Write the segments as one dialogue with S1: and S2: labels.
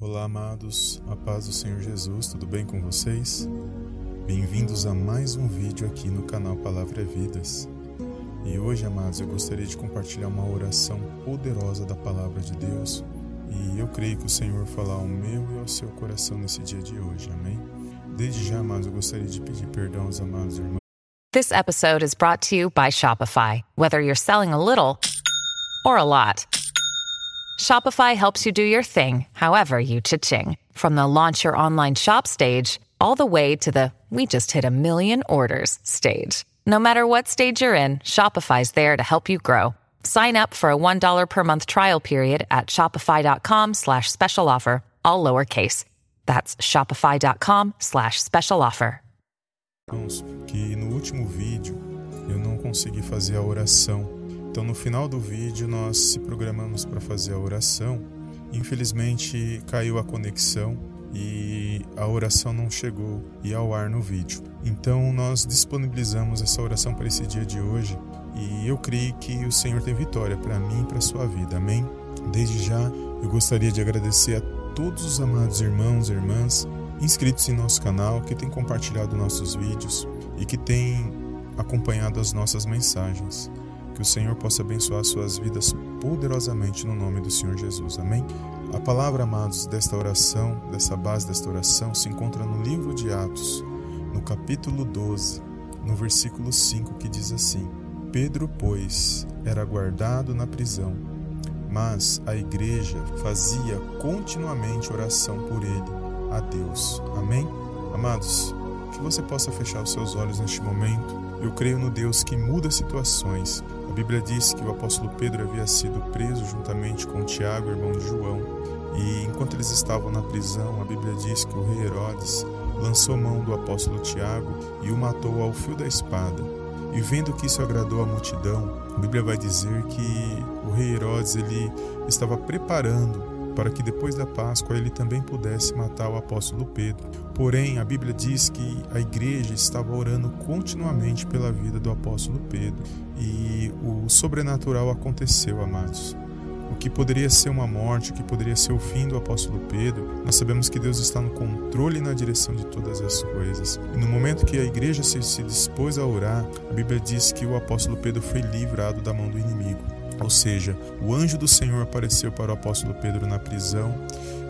S1: Olá, amados, a paz do Senhor Jesus, tudo bem com vocês? Bem-vindos a mais um vídeo aqui no canal Palavra Vidas. E hoje, amados, eu gostaria de compartilhar uma oração poderosa da Palavra de Deus e eu creio que o Senhor falar ao meu e ao seu coração nesse dia de hoje, amém? Desde já, amados, eu gostaria de pedir perdão aos amados irmãos.
S2: This episode is brought to you by Shopify. Whether you're selling a little or a lot, Shopify helps you do your thing, however you cha-ching. From the launch your online shop stage, all the way to the we just hit a million orders stage. No matter what stage you're in, Shopify's there to help you grow. Sign up for a $1 per month trial period at shopify.com slash special offer, all lowercase. That's shopify.com slash special offer.
S1: Que no último vídeo eu não consegui fazer a oração. Então, no final do vídeo, nós se programamos para fazer a oração. Infelizmente, caiu a conexão e a oração não chegou e ao ar no vídeo. Então, nós disponibilizamos essa oração para esse dia de hoje e eu creio que o Senhor tem vitória para mim e para sua vida. Amém? Desde já, eu gostaria de agradecer a todos os amados irmãos e irmãs inscritos em nosso canal, que têm compartilhado nossos vídeos e que têm acompanhado as nossas mensagens. Que o Senhor possa abençoar suas vidas poderosamente no nome do Senhor Jesus. Amém? A palavra, amados, desta oração, dessa base desta oração, se encontra no livro de Atos, no capítulo 12, no versículo 5, que diz assim: Pedro, pois, era guardado na prisão, mas a igreja fazia continuamente oração por ele a Deus. Amém? Amados, que você possa fechar os seus olhos neste momento. Eu creio no Deus que muda situações. A Bíblia diz que o apóstolo Pedro havia sido preso juntamente com Tiago, irmão de João. E enquanto eles estavam na prisão, a Bíblia diz que o rei Herodes lançou mão do apóstolo Tiago e o matou ao fio da espada. E vendo que isso agradou a multidão, a Bíblia vai dizer que o rei Herodes ele estava preparando para que depois da Páscoa ele também pudesse matar o apóstolo Pedro. Porém, a Bíblia diz que a igreja estava orando continuamente pela vida do apóstolo Pedro e o sobrenatural aconteceu, amados. O que poderia ser uma morte, o que poderia ser o fim do apóstolo Pedro, nós sabemos que Deus está no controle e na direção de todas as coisas. E no momento que a igreja se, se dispôs a orar, a Bíblia diz que o apóstolo Pedro foi livrado da mão do inimigo. Ou seja, o anjo do Senhor apareceu para o apóstolo Pedro na prisão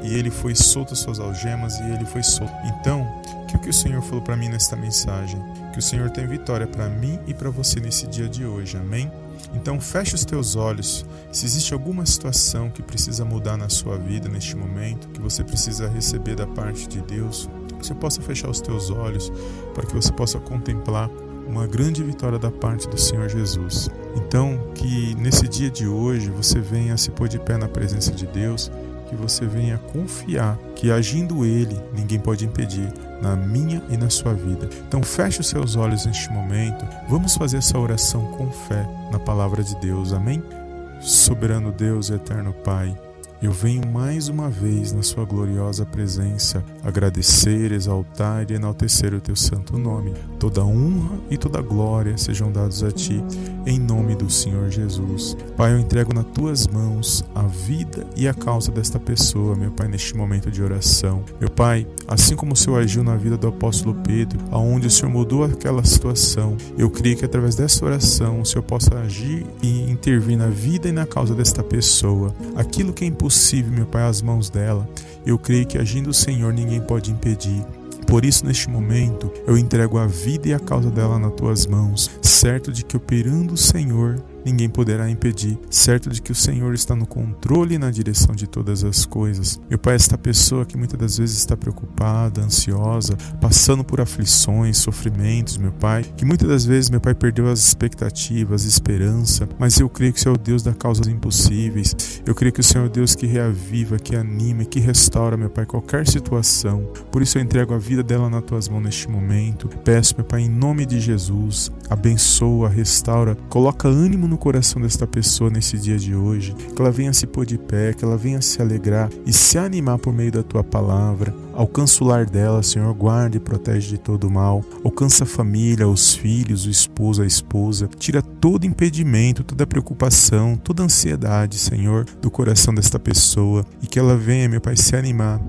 S1: e ele foi solto as suas algemas e ele foi solto. Então, o que, que o Senhor falou para mim nesta mensagem? Que o Senhor tem vitória para mim e para você nesse dia de hoje, amém? Então, feche os teus olhos. Se existe alguma situação que precisa mudar na sua vida neste momento, que você precisa receber da parte de Deus, você possa fechar os teus olhos para que você possa contemplar uma grande vitória da parte do Senhor Jesus. Então, que nesse dia de hoje você venha se pôr de pé na presença de Deus, que você venha confiar que agindo Ele, ninguém pode impedir na minha e na sua vida. Então, feche os seus olhos neste momento. Vamos fazer essa oração com fé na palavra de Deus. Amém? Soberano Deus, eterno Pai. Eu venho mais uma vez na Sua gloriosa presença agradecer, exaltar e enaltecer o Teu santo nome. Toda honra e toda glória sejam dados a Ti, em nome do Senhor Jesus. Pai, eu entrego nas Tuas mãos a vida e a causa desta pessoa, meu Pai, neste momento de oração. Meu Pai, assim como o Senhor agiu na vida do apóstolo Pedro, aonde o Senhor mudou aquela situação, eu creio que através desta oração o Senhor possa agir e intervir na vida e na causa desta pessoa. Aquilo que é impossível impossível, meu Pai, às mãos dela. Eu creio que agindo o Senhor ninguém pode impedir. Por isso, neste momento, eu entrego a vida e a causa dela nas tuas mãos, certo de que operando o Senhor, ninguém poderá impedir, certo de que o Senhor está no controle e na direção de todas as coisas. Meu Pai, esta pessoa que muitas das vezes está preocupada, ansiosa, passando por aflições, sofrimentos, meu Pai, que muitas das vezes, meu Pai, perdeu as expectativas, esperança, mas eu creio que o Senhor é o Deus das causas impossíveis. Eu creio que o Senhor é o Deus que reaviva, que anima que restaura, meu Pai, qualquer situação. Por isso eu entrego a vida dela nas tuas mãos neste momento. Peço, meu Pai, em nome de Jesus, abençoa, restaura, coloca ânimo no o coração desta pessoa nesse dia de hoje, que ela venha se pôr de pé, que ela venha se alegrar e se animar por meio da tua palavra. Alcança o lar dela, Senhor, guarde e protege de todo mal. Alcança a família, os filhos, o esposo, a esposa. Tira todo impedimento, toda preocupação, toda ansiedade, Senhor, do coração desta pessoa e que ela venha, meu Pai, se animar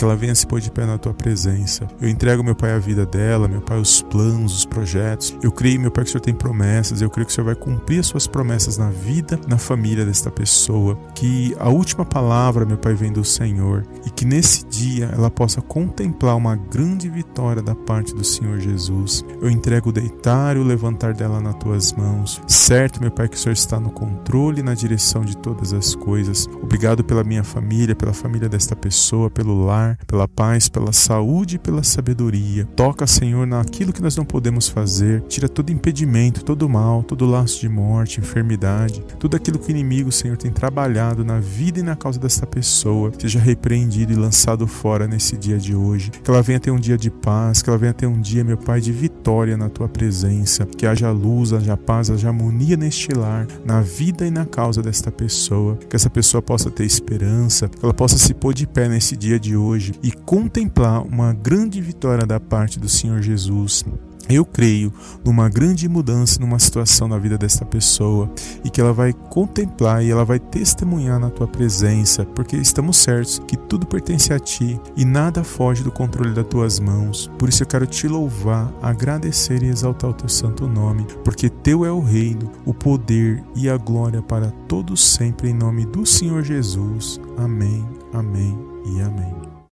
S1: que ela venha se pôr de pé na tua presença. Eu entrego, meu Pai, a vida dela, meu Pai, os planos, os projetos. Eu creio, meu Pai, que o Senhor tem promessas. Eu creio que o Senhor vai cumprir as suas promessas na vida, na família desta pessoa. Que a última palavra, meu Pai, vem do Senhor e que nesse dia ela possa contemplar uma grande vitória da parte do Senhor Jesus. Eu entrego o deitar e o levantar dela nas tuas mãos. Certo, meu Pai, que o Senhor está no controle e na direção de todas as coisas. Obrigado pela minha família, pela família desta pessoa, pelo lar pela paz, pela saúde e pela sabedoria. Toca, Senhor, naquilo que nós não podemos fazer. Tira todo impedimento, todo mal, todo laço de morte, enfermidade, tudo aquilo que o inimigo, Senhor, tem trabalhado na vida e na causa desta pessoa. Seja repreendido e lançado fora nesse dia de hoje. Que ela venha ter um dia de paz, que ela venha ter um dia, meu Pai, de vitória na tua presença. Que haja luz, haja paz, haja harmonia neste lar, na vida e na causa desta pessoa. Que essa pessoa possa ter esperança, que ela possa se pôr de pé nesse dia de hoje hoje e contemplar uma grande vitória da parte do Senhor Jesus eu creio numa grande mudança numa situação na vida desta pessoa e que ela vai contemplar e ela vai testemunhar na tua presença, porque estamos certos que tudo pertence a ti e nada foge do controle das tuas mãos. Por isso eu quero te louvar, agradecer e exaltar o teu santo nome, porque teu é o reino, o poder e a glória para todos sempre em nome do Senhor Jesus. Amém. Amém e amém.